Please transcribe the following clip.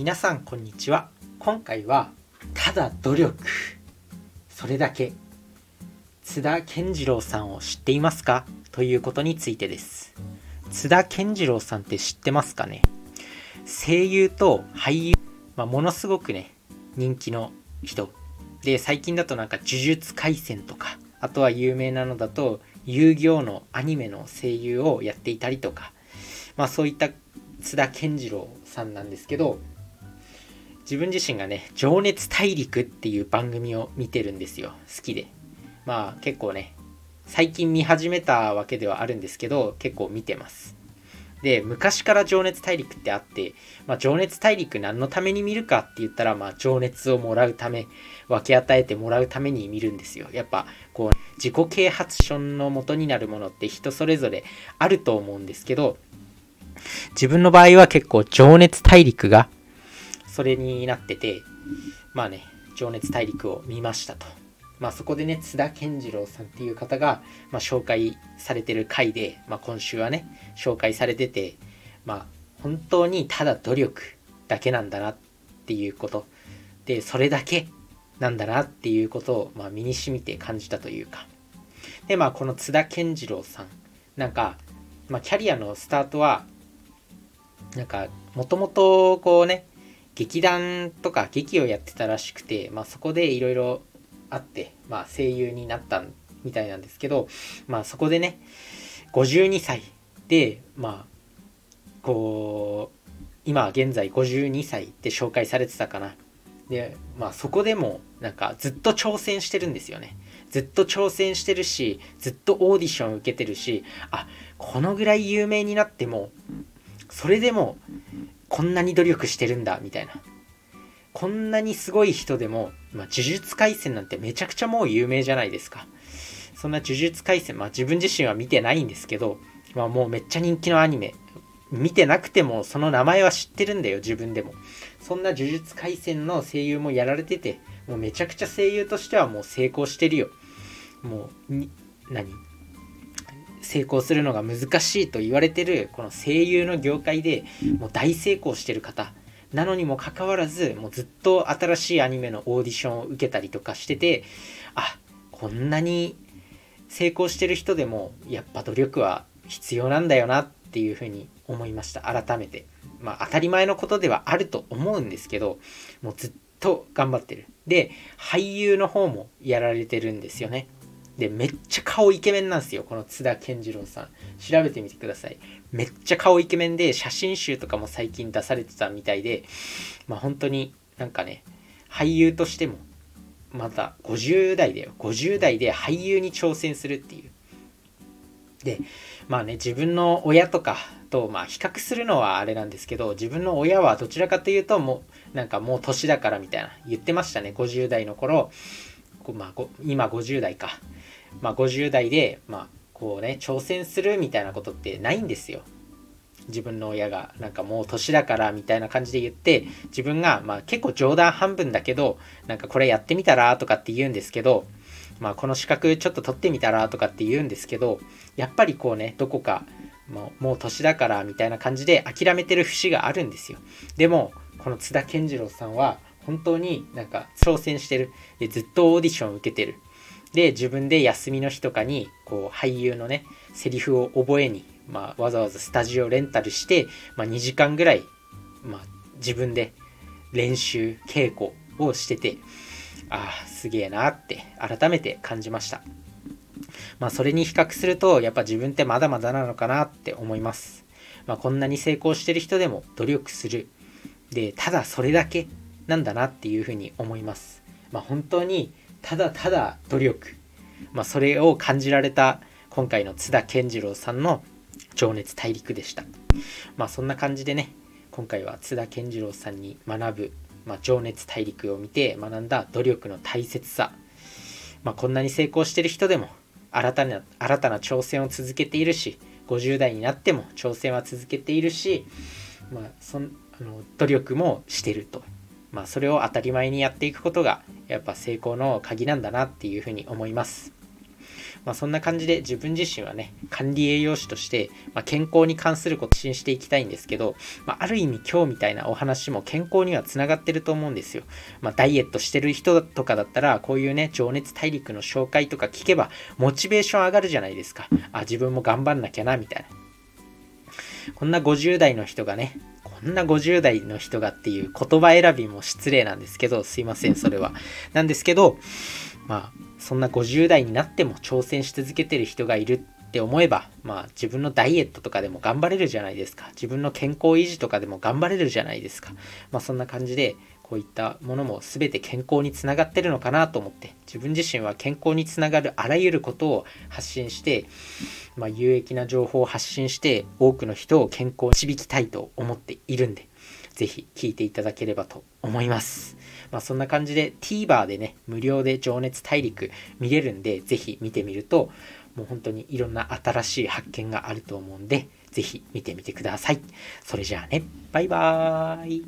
皆さんこんにちは。今回はただ努力。それだけ。津田健次郎さんを知っていますか？ということについてです。津田健次郎さんって知ってますかね？声優と俳優、まあ、ものすごくね人気の人。で最近だとなんか呪術廻戦とかあとは有名なのだと遊戯王のアニメの声優をやっていたりとか。まあそういった津田健次郎さんなんですけど自分自身がね「情熱大陸」っていう番組を見てるんですよ。好きで。まあ結構ね最近見始めたわけではあるんですけど結構見てます。で昔から情熱大陸ってあって、まあ、情熱大陸何のために見るかって言ったら、まあ、情熱をもらうため分け与えてもらうために見るんですよ。やっぱこう自己啓発書の元になるものって人それぞれあると思うんですけど自分の場合は結構情熱大陸がそれになっててまあね情熱大陸を見ましたと。まあそこでね津田健次郎さんっていう方が、まあ、紹介されてる回で、まあ、今週はね紹介されててまあ本当にただ努力だけなんだなっていうこと。でそれだけなんだなっていうことを、まあ、身にしみて感じたというか。でまあこの津田健次郎さんなんか、まあ、キャリアのスタートはなんかもともとこうね劇団とか劇をやってたらしくて、まあ、そこでいろいろあって、まあ、声優になったみたいなんですけど、まあ、そこでね52歳でまあこう今現在52歳って紹介されてたかな。でまあそこでもなんかずっと挑戦してるんですよね。ずっと挑戦してるしずっとオーディション受けてるしあこのぐらい有名になってもそれでもこんなに努力してるんだみたいな。こんなにすごい人でも、まあ、呪術廻戦なんてめちゃくちゃもう有名じゃないですか。そんな呪術廻戦まあ自分自身は見てないんですけど、まあ、もうめっちゃ人気のアニメ。見てなくてもその名前は知ってるんだよ自分でも。そんな呪術廻戦の声優もやられててもうめちゃくちゃ声優としてはもう成功してるよ。もう何？成功するのが難しいと言われてるこの声優の業界でもう大成功してる方。なのにもかかわらずもうずっと新しいアニメのオーディションを受けたりとかしててあこんなに成功してる人でもやっぱ努力は必要なんだよなっていうふうに思いました。改めて。まあ当たり前のことではあると思うんですけどもうずっと頑張ってる。で俳優の方もやられてるんですよねで、めっちゃ顔イケメンなんですよ。この津田健次郎さん。調べてみてください。めっちゃ顔イケメンで、写真集とかも最近出されてたみたいで、まあ本当になんかね、俳優としても、また50代だよ。50代で俳優に挑戦するっていう。で、まあね、自分の親とかと、まあ比較するのはあれなんですけど、自分の親はどちらかというと、もう、なんかもう年だからみたいな言ってましたね。50代の頃。まあ、今50代か。まあ、50代で、まあ、こうね挑戦するみたいなことってないんですよ。自分の親がなんかもう年だからみたいな感じで言って自分がまあ結構冗談半分だけどなんかこれやってみたらとかって言うんですけどまあこの資格ちょっと取ってみたらとかって言うんですけどやっぱりこうねどこかもうもう年だからみたいな感じで諦めてる節があるんですよ。でもこの津田健次郎さんは本当になんか挑戦してる。でずっとオーディション受けてる。で自分で休みの日とかにこう俳優のねセリフを覚えに、まあ、わざわざスタジオレンタルして、まあ、2時間ぐらい、まあ、自分で練習稽古をしててああすげえなって改めて感じました。まあそれに比較するとやっぱ自分ってまだまだなのかなって思います。まあこんなに成功してる人でも努力する。でただそれだけなんだなっていうふうに思います。まあ本当にただただ努力、まあ、それを感じられた今回の津田健次郎さんの「情熱大陸」でした。まあそんな感じでね今回は津田健次郎さんに学ぶ、まあ、情熱大陸を見て学んだ努力の大切さ、まあ、こんなに成功してる人でも新たな新たな挑戦を続けているし50代になっても挑戦は続けているし、まあ、その努力もしてると。まあ、それを当たり前にやっていくことがやっぱ成功の鍵なんだなっていうふうに思います。まあ、そんな感じで自分自身はね管理栄養士として、まあ、健康に関することを信していきたいんですけど、まあ、ある意味今日みたいなお話も健康にはつながってると思うんですよ、まダイエットしてる人とかだったらこういうね情熱大陸の紹介とか聞けばモチベーション上がるじゃないですか。あ自分も頑張んなきゃなみたいな。こんな50代の人がねこんな50代の人がっていう言葉選びも失礼なんですけど、すいません、それは。なんですけど、まあ、そんな50代になっても挑戦し続けてる人がいるって思えば、まあ自分のダイエットとかでも頑張れるじゃないですか。自分の健康維持とかでも頑張れるじゃないですか。まあそんな感じで、こういったものも全て健康につながってるのかなと思って自分自身は健康につながるあらゆることを発信して、まあ、有益な情報を発信して多くの人を健康に導きたいと思っているんで是非聞いていただければと思います。まあ、そんな感じで TVer でね無料で情熱大陸見れるんで是非見てみるともう本当にいろんな新しい発見があると思うんで是非見てみてください。それじゃあねバイバーイ